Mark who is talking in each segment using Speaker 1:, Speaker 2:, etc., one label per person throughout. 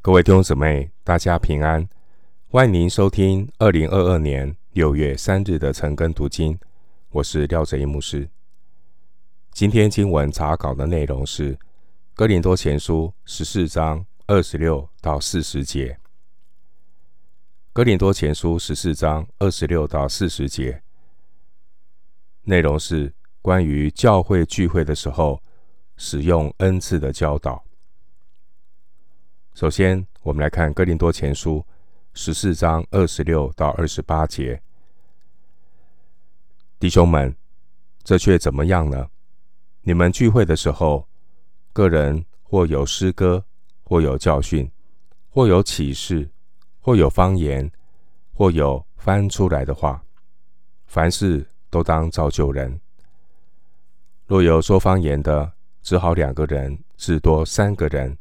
Speaker 1: 各位弟兄姊妹，大家平安！欢迎您收听二零二二年六月三日的晨更读经，我是廖哲一牧师。今天经文查考的内容是《哥林多前书》十四章二十六到四十节，《哥林多前书》十四章二十六到四十节，内容是关于教会聚会的时候使用恩赐的教导。首先，我们来看《哥林多前书》十四章二十六到二十八节。弟兄们，这却怎么样呢？你们聚会的时候，个人或有诗歌，或有教训，或有启示，或有方言，或有翻出来的话，凡事都当造就人。若有说方言的，只好两个人，至多三个人，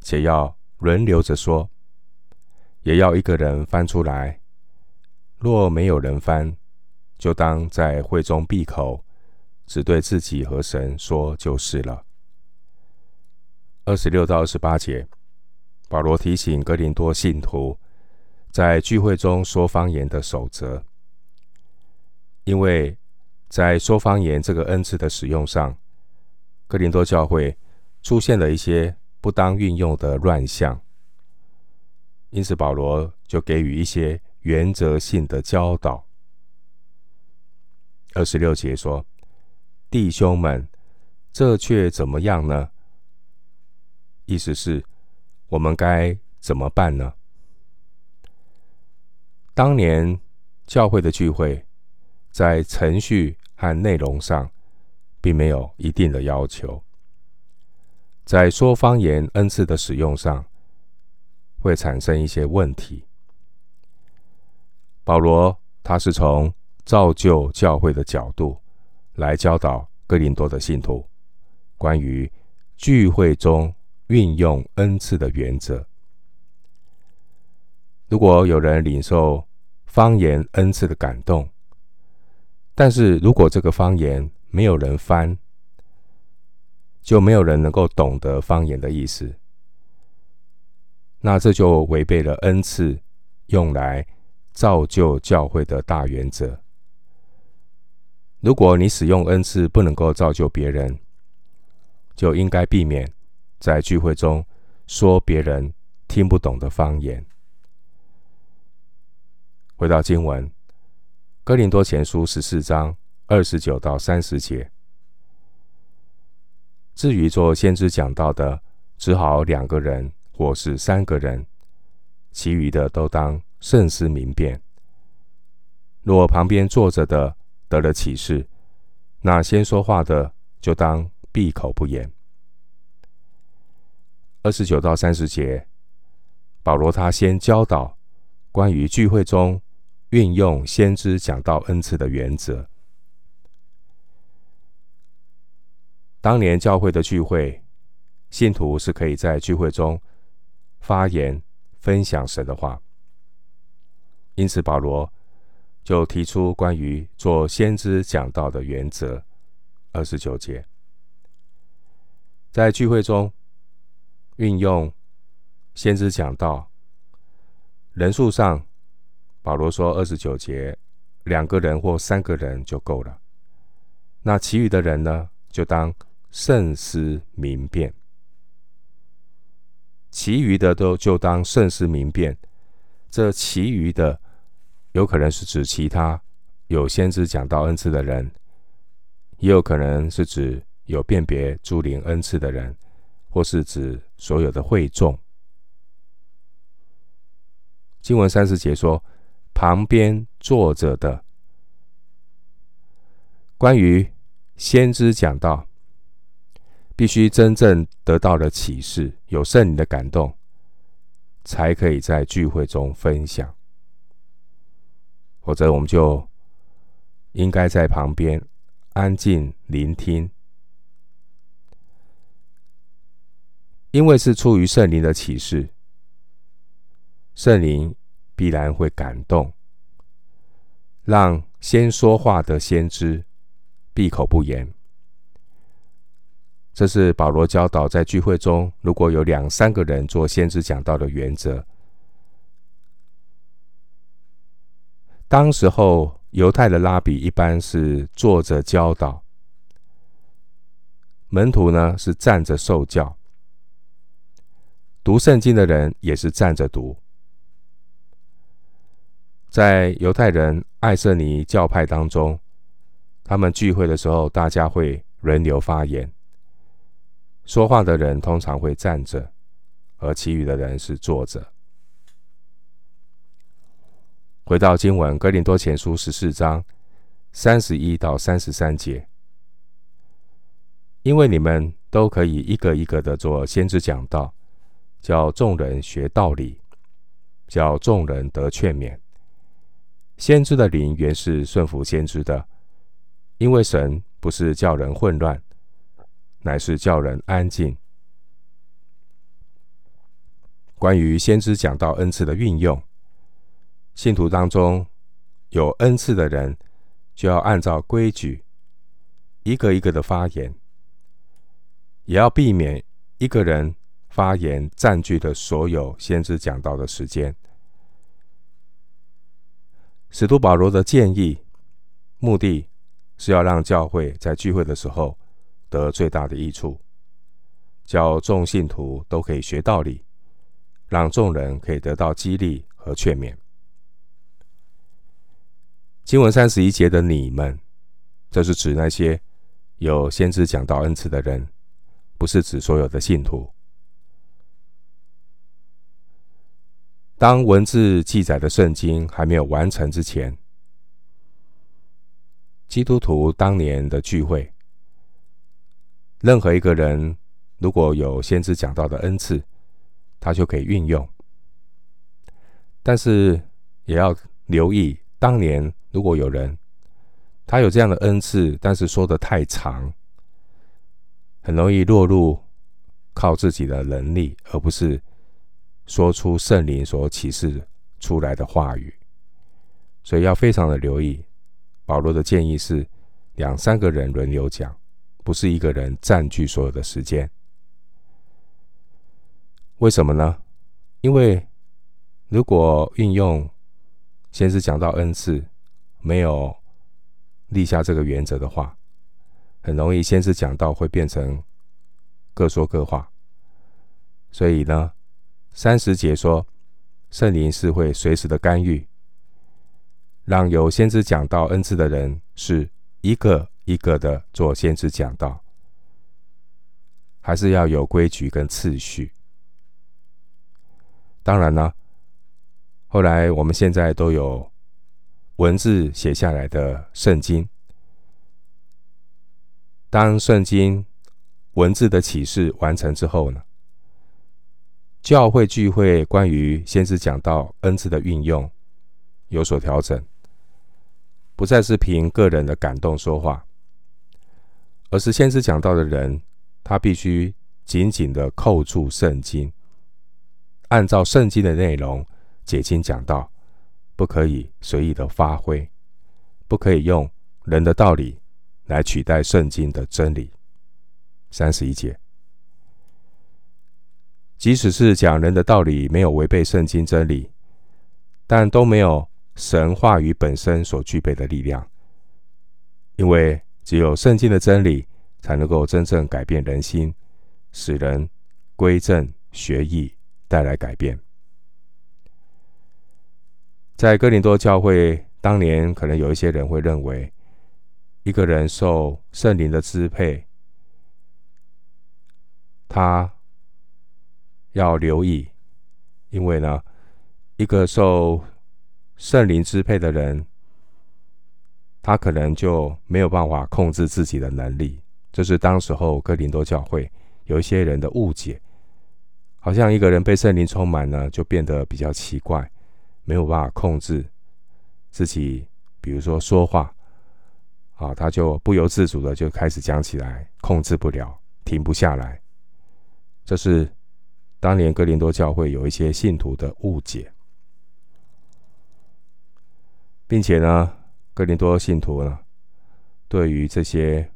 Speaker 1: 且要。轮流着说，也要一个人翻出来。若没有人翻，就当在会中闭口，只对自己和神说就是了。二十六到二十八节，保罗提醒哥林多信徒在聚会中说方言的守则，因为在说方言这个恩赐的使用上，哥林多教会出现了一些。不当运用的乱象，因此保罗就给予一些原则性的教导。二十六节说：“弟兄们，这却怎么样呢？”意思是，我们该怎么办呢？当年教会的聚会，在程序和内容上，并没有一定的要求。在说方言恩赐的使用上，会产生一些问题。保罗他是从造就教会的角度来教导哥林多的信徒关于聚会中运用恩赐的原则。如果有人领受方言恩赐的感动，但是如果这个方言没有人翻，就没有人能够懂得方言的意思，那这就违背了恩赐用来造就教会的大原则。如果你使用恩赐不能够造就别人，就应该避免在聚会中说别人听不懂的方言。回到经文，《哥林多前书》十四章二十九到三十节。至于做先知讲道的，只好两个人或是三个人，其余的都当慎思明辨。若旁边坐着的得了启示，那先说话的就当闭口不言。二十九到三十节，保罗他先教导关于聚会中运用先知讲道恩赐的原则。当年教会的聚会，信徒是可以在聚会中发言、分享神的话。因此，保罗就提出关于做先知讲道的原则。二十九节，在聚会中运用先知讲道，人数上，保罗说二十九节，两个人或三个人就够了。那其余的人呢，就当。慎思明辨，其余的都就当慎思明辨。这其余的有可能是指其他有先知讲道恩赐的人，也有可能是指有辨别诸灵恩赐的人，或是指所有的会众。经文三十节说，旁边坐着的，关于先知讲道。必须真正得到了启示，有圣灵的感动，才可以在聚会中分享。否则，我们就应该在旁边安静聆听，因为是出于圣灵的启示，圣灵必然会感动，让先说话的先知闭口不言。这是保罗教导在聚会中，如果有两三个人做先知讲道的原则。当时候，犹太的拉比一般是坐着教导，门徒呢是站着受教，读圣经的人也是站着读。在犹太人爱色尼教派当中，他们聚会的时候，大家会轮流发言。说话的人通常会站着，而其余的人是坐着。回到经文，《哥林多前书》十四章三十一到三十三节，因为你们都可以一个一个的做先知讲道，叫众人学道理，叫众人得劝勉。先知的灵原是顺服先知的，因为神不是叫人混乱。乃是叫人安静。关于先知讲道恩赐的运用，信徒当中有恩赐的人，就要按照规矩，一个一个的发言，也要避免一个人发言占据了所有先知讲道的时间。使徒保罗的建议，目的是要让教会在聚会的时候。得最大的益处，叫众信徒都可以学道理，让众人可以得到激励和劝勉。经文三十一节的你们，这是指那些有先知讲道恩赐的人，不是指所有的信徒。当文字记载的圣经还没有完成之前，基督徒当年的聚会。任何一个人如果有先知讲到的恩赐，他就可以运用。但是也要留意，当年如果有人他有这样的恩赐，但是说的太长，很容易落入靠自己的能力，而不是说出圣灵所启示出来的话语。所以要非常的留意。保罗的建议是两三个人轮流讲。不是一个人占据所有的时间，为什么呢？因为如果运用先知讲道恩赐，没有立下这个原则的话，很容易先知讲道会变成各说各话。所以呢，三十节说圣灵是会随时的干预，让有先知讲道恩赐的人是一个。一个的做先知讲道，还是要有规矩跟次序。当然呢，后来我们现在都有文字写下来的圣经。当圣经文字的启示完成之后呢，教会聚会关于先知讲道恩赐的运用有所调整，不再是凭个人的感动说话。而是先知讲道的人，他必须紧紧的扣住圣经，按照圣经的内容解经讲道，不可以随意的发挥，不可以用人的道理来取代圣经的真理。三十一节，即使是讲人的道理没有违背圣经真理，但都没有神话语本身所具备的力量，因为。只有圣经的真理，才能够真正改变人心，使人归正学义，带来改变。在哥林多教会当年，可能有一些人会认为，一个人受圣灵的支配，他要留意，因为呢，一个受圣灵支配的人。他可能就没有办法控制自己的能力，这是当时候哥林多教会有一些人的误解，好像一个人被圣灵充满呢，就变得比较奇怪，没有办法控制自己，比如说说话，啊，他就不由自主的就开始讲起来，控制不了，停不下来。这是当年哥林多教会有一些信徒的误解，并且呢。哥林多信徒呢，对于这些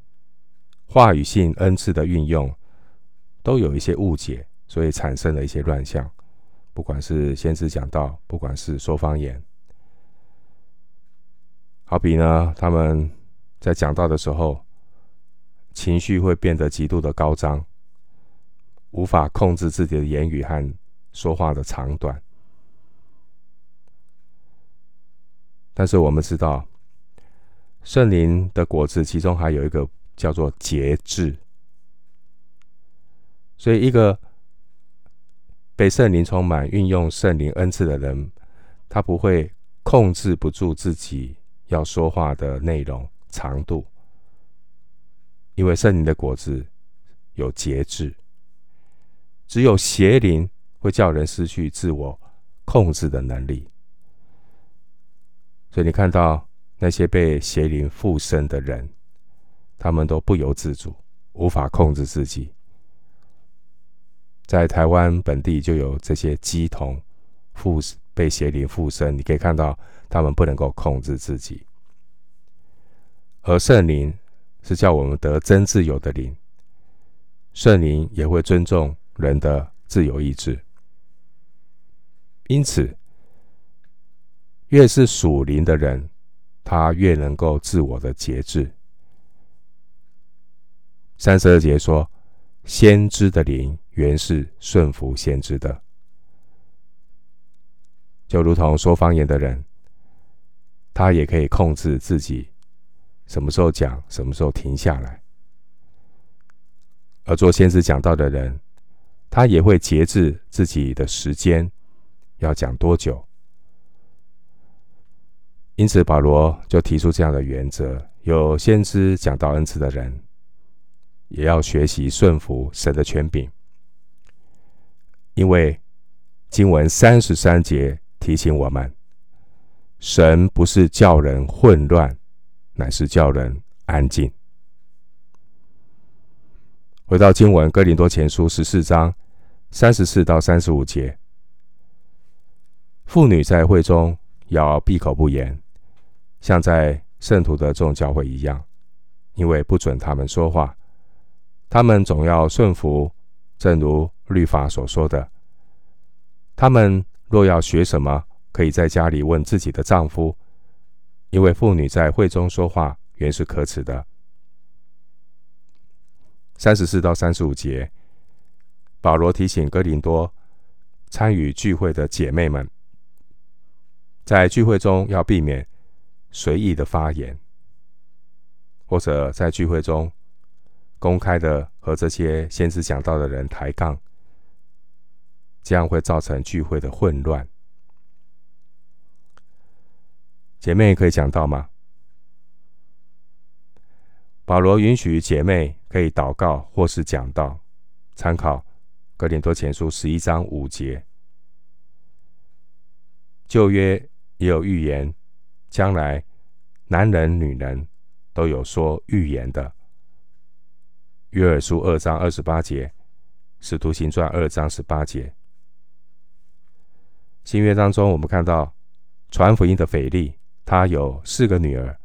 Speaker 1: 话语性恩赐的运用，都有一些误解，所以产生了一些乱象。不管是先知讲道，不管是说方言，好比呢，他们在讲道的时候，情绪会变得极度的高涨，无法控制自己的言语和说话的长短。但是我们知道，圣灵的果子其中还有一个叫做节制，所以一个被圣灵充满、运用圣灵恩赐的人，他不会控制不住自己要说话的内容长度，因为圣灵的果子有节制。只有邪灵会叫人失去自我控制的能力。所以你看到那些被邪灵附身的人，他们都不由自主，无法控制自己。在台湾本地就有这些乩童附被邪灵附身，你可以看到他们不能够控制自己。而圣灵是叫我们得真自由的灵，圣灵也会尊重人的自由意志，因此。越是属灵的人，他越能够自我的节制。三十二节说，先知的灵原是顺服先知的，就如同说方言的人，他也可以控制自己什么时候讲，什么时候停下来。而做先知讲道的人，他也会节制自己的时间，要讲多久。因此，保罗就提出这样的原则：有先知讲道恩赐的人，也要学习顺服神的权柄。因为经文三十三节提醒我们，神不是叫人混乱，乃是叫人安静。回到经文，哥林多前书十四章三十四到三十五节，妇女在会中要闭口不言。像在圣徒的众教会一样，因为不准他们说话，他们总要顺服，正如律法所说的。他们若要学什么，可以在家里问自己的丈夫，因为妇女在会中说话原是可耻的。三十四到三十五节，保罗提醒哥林多参与聚会的姐妹们，在聚会中要避免。随意的发言，或者在聚会中公开的和这些先知讲道的人抬杠，这样会造成聚会的混乱。姐妹可以讲道吗？保罗允许姐妹可以祷告或是讲道，参考哥林多前书十一章五节。旧约也有预言。将来，男人、女人都有说预言的。约珥书二章二十八节，使徒行传二章十八节。新约当中，我们看到传福音的腓利，他有四个女儿，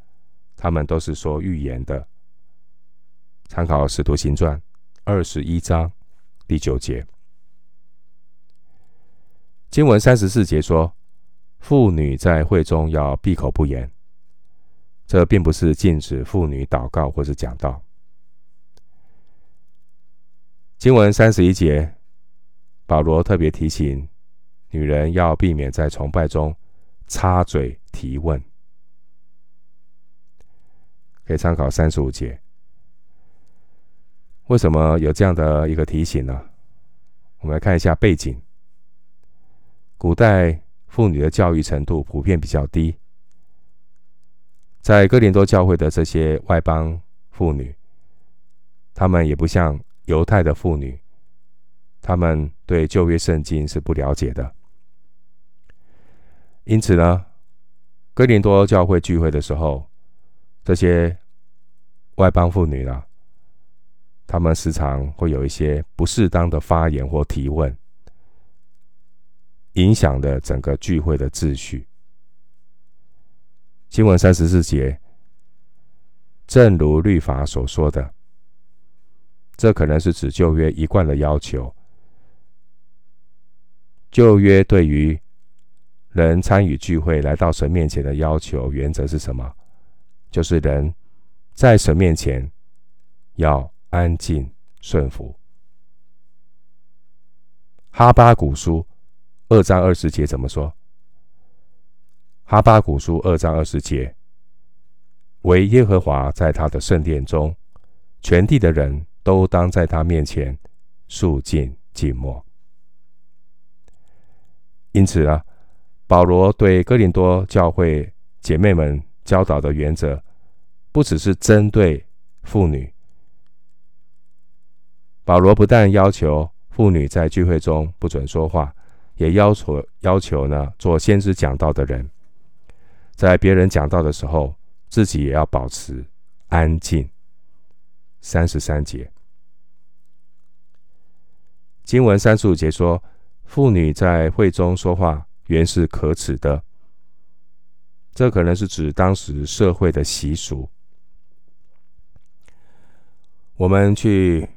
Speaker 1: 他们都是说预言的。参考使徒行传二十一章第九节。经文三十四节说。妇女在会中要闭口不言，这并不是禁止妇女祷告或是讲道。经文三十一节，保罗特别提醒女人要避免在崇拜中插嘴提问，可以参考三十五节。为什么有这样的一个提醒呢？我们来看一下背景，古代。妇女的教育程度普遍比较低，在哥林多教会的这些外邦妇女，她们也不像犹太的妇女，她们对旧约圣经是不了解的。因此呢，哥林多教会聚会的时候，这些外邦妇女呢，她们时常会有一些不适当的发言或提问。影响了整个聚会的秩序。经文三十四节，正如律法所说的，这可能是指旧约一贯的要求。旧约对于人参与聚会、来到神面前的要求原则是什么？就是人在神面前要安静顺服。哈巴谷书二章二十节怎么说？哈巴谷书二章二十节：惟耶和华在他的圣殿中，全地的人都当在他面前肃静静默。因此啊，保罗对哥林多教会姐妹们教导的原则，不只是针对妇女。保罗不但要求妇女在聚会中不准说话，也要求要求呢，做先知讲道的人，在别人讲道的时候，自己也要保持安静。三十三节，经文三十五节说。妇女在会中说话原是可耻的，这可能是指当时社会的习俗。我们去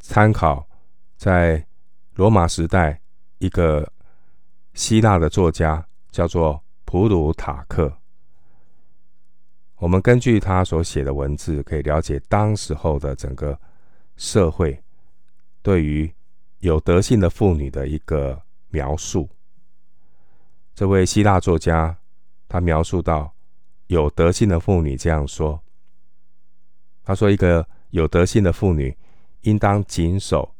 Speaker 1: 参考在罗马时代一个希腊的作家，叫做普鲁塔克。我们根据他所写的文字，可以了解当时候的整个社会对于。有德性的妇女的一个描述。这位希腊作家，他描述到有德性的妇女这样说：“他说，一个有德性的妇女应当谨守，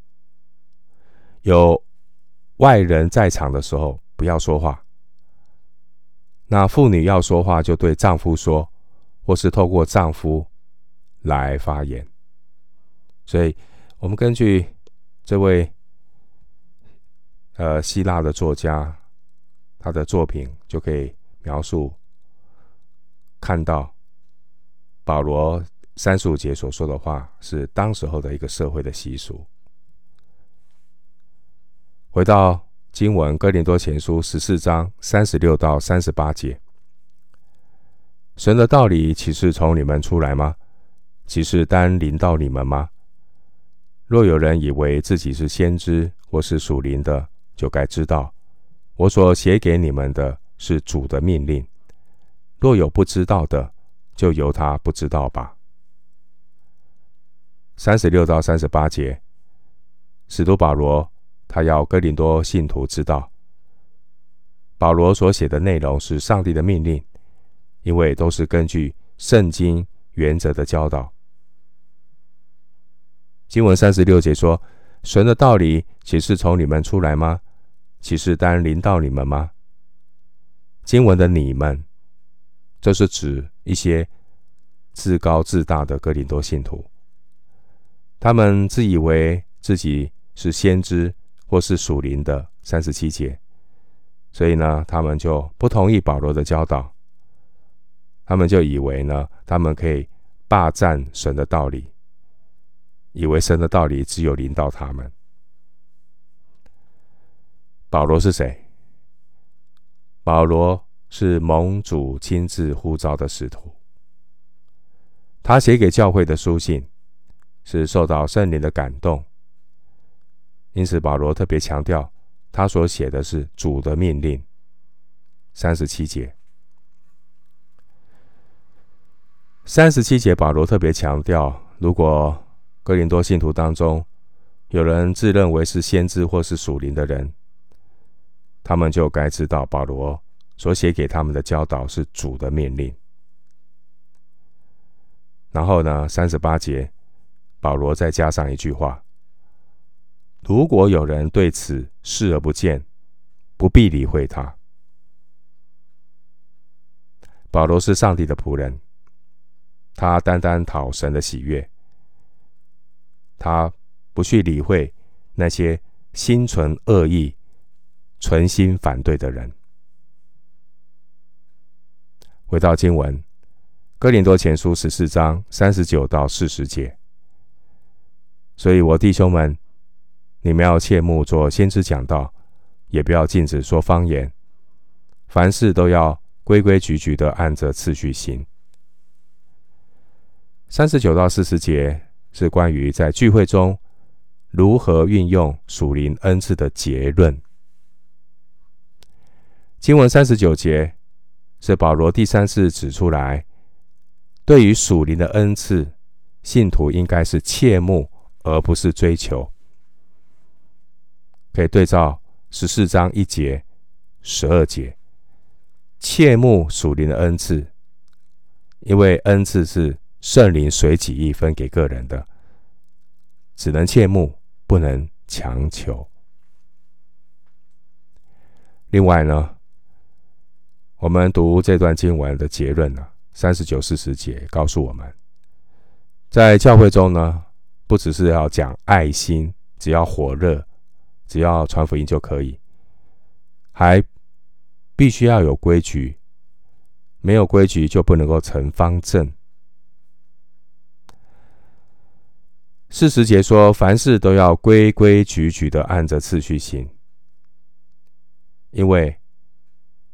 Speaker 1: 有外人在场的时候不要说话。那妇女要说话，就对丈夫说，或是透过丈夫来发言。所以，我们根据这位。”呃，希腊的作家，他的作品就可以描述，看到保罗三十五节所说的话是当时候的一个社会的习俗。回到经文，哥林多前书十四章三十六到三十八节，神的道理岂是从你们出来吗？岂是单临到你们吗？若有人以为自己是先知或是属灵的，就该知道，我所写给你们的是主的命令。若有不知道的，就由他不知道吧。三十六到三十八节，使徒保罗他要哥林多信徒知道，保罗所写的内容是上帝的命令，因为都是根据圣经原则的教导。经文三十六节说。神的道理岂是从你们出来吗？岂是单临到你们吗？经文的你们，这是指一些自高自大的哥林多信徒，他们自以为自己是先知或是属灵的。三十七节，所以呢，他们就不同意保罗的教导，他们就以为呢，他们可以霸占神的道理。以为神的道理只有临到他们。保罗是谁？保罗是蒙主亲自呼召的使徒。他写给教会的书信是受到圣灵的感动，因此保罗特别强调，他所写的是主的命令。三十七节，三十七节，保罗特别强调，如果哥林多信徒当中，有人自认为是先知或是属灵的人，他们就该知道保罗所写给他们的教导是主的命令。然后呢，三十八节，保罗再加上一句话：如果有人对此视而不见，不必理会他。保罗是上帝的仆人，他单单讨神的喜悦。他不去理会那些心存恶意、存心反对的人。回到经文，《哥林多前书》十四章三十九到四十节。所以，我弟兄们，你们要切莫做先知讲道，也不要禁止说方言，凡事都要规规矩矩的按着次序行。三十九到四十节。是关于在聚会中如何运用属灵恩赐的结论。经文三十九节是保罗第三次指出来，对于属灵的恩赐，信徒应该是切慕而不是追求。可以对照十四章一节、十二节，切慕属灵的恩赐，因为恩赐是圣灵随己意分给个人的，只能切慕，不能强求。另外呢，我们读这段经文的结论呢，三十九、四十节告诉我们，在教会中呢，不只是要讲爱心，只要火热，只要传福音就可以，还必须要有规矩，没有规矩就不能够成方正。四十节说，凡事都要规规矩矩的按着次序行，因为。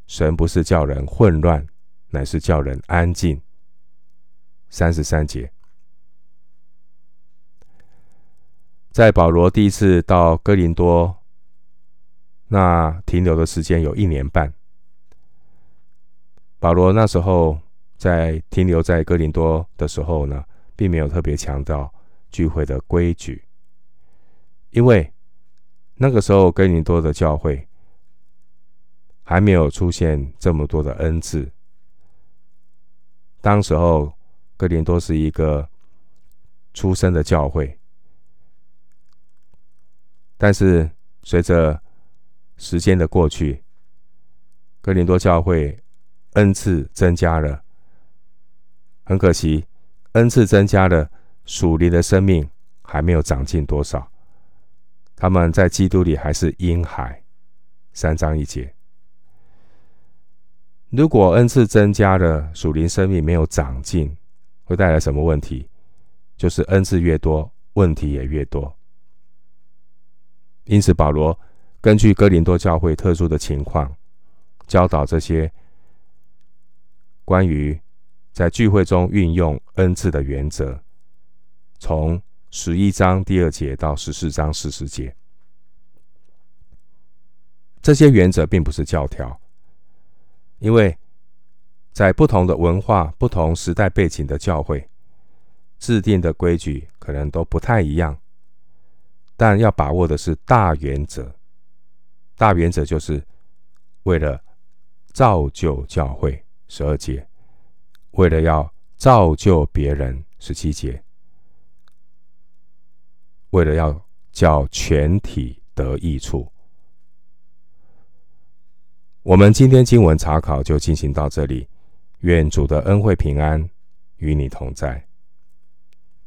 Speaker 1: 神不是叫人混乱，乃是叫人安静。三十三节，在保罗第一次到哥林多，那停留的时间有一年半。保罗那时候在停留在哥林多的时候呢，并没有特别强调聚会的规矩，因为那个时候哥林多的教会。还没有出现这么多的恩赐。当时候，哥林多是一个出生的教会，但是随着时间的过去，哥林多教会恩赐增加了。很可惜，恩赐增加了，属灵的生命还没有长进多少。他们在基督里还是婴孩。三章一节。如果恩赐增加了，属灵生命没有长进，会带来什么问题？就是恩赐越多，问题也越多。因此，保罗根据哥林多教会特殊的情况，教导这些关于在聚会中运用恩赐的原则，从十一章第二节到十四章四十节，这些原则并不是教条。因为在不同的文化、不同时代背景的教会，制定的规矩可能都不太一样，但要把握的是大原则。大原则就是为了造就教会，十二节；为了要造就别人，十七节；为了要叫全体得益处。我们今天经文查考就进行到这里，愿主的恩惠平安与你同在。